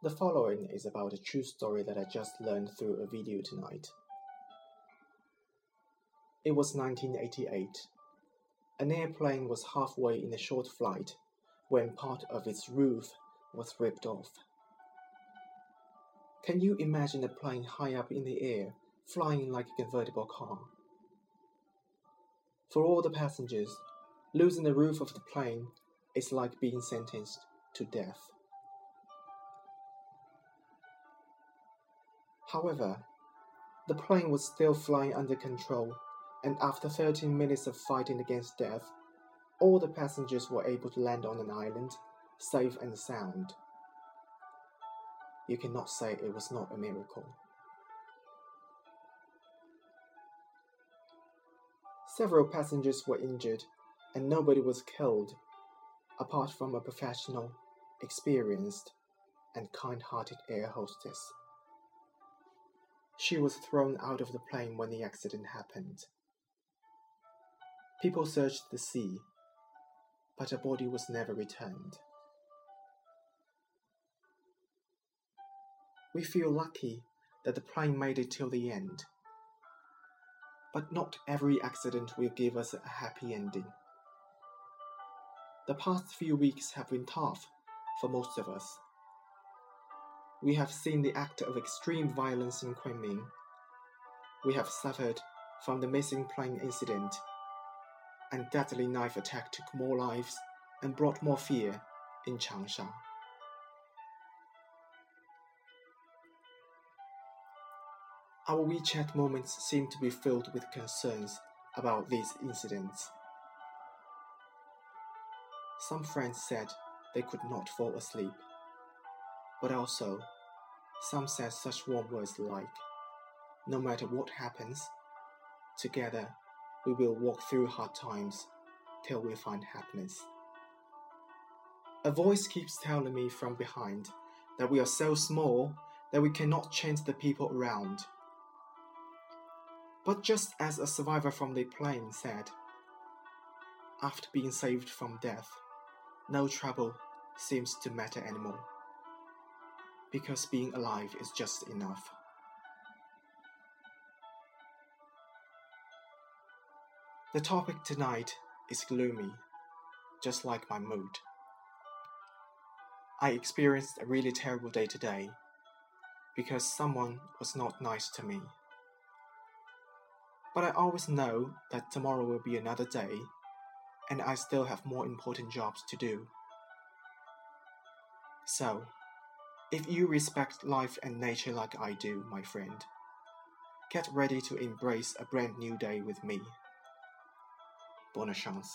The following is about a true story that I just learned through a video tonight. It was 1988. An airplane was halfway in a short flight when part of its roof was ripped off. Can you imagine a plane high up in the air, flying like a convertible car? For all the passengers, losing the roof of the plane is like being sentenced to death. However, the plane was still flying under control, and after 13 minutes of fighting against death, all the passengers were able to land on an island, safe and sound. You cannot say it was not a miracle. Several passengers were injured, and nobody was killed, apart from a professional, experienced, and kind hearted air hostess. She was thrown out of the plane when the accident happened. People searched the sea, but her body was never returned. We feel lucky that the plane made it till the end. But not every accident will give us a happy ending. The past few weeks have been tough for most of us we have seen the act of extreme violence in Kunming. We have suffered from the missing plane incident, and deadly knife attack took more lives and brought more fear in Changsha. Our WeChat moments seem to be filled with concerns about these incidents. Some friends said they could not fall asleep but also, some said such warm words like, No matter what happens, together we will walk through hard times till we find happiness. A voice keeps telling me from behind that we are so small that we cannot change the people around. But just as a survivor from the plane said, after being saved from death, no trouble seems to matter anymore because being alive is just enough. The topic tonight is gloomy, just like my mood. I experienced a really terrible day today because someone was not nice to me. But I always know that tomorrow will be another day and I still have more important jobs to do. So, if you respect life and nature like I do, my friend, get ready to embrace a brand new day with me. Bonne chance.